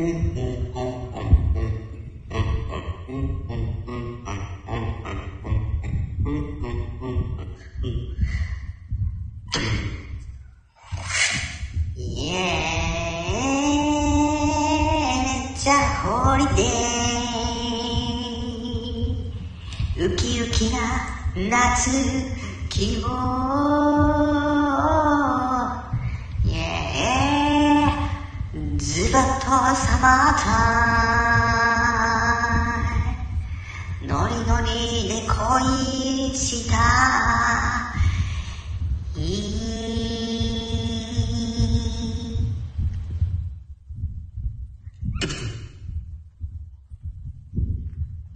ウキウキな夏希望。とサマーノリノリで恋した。い。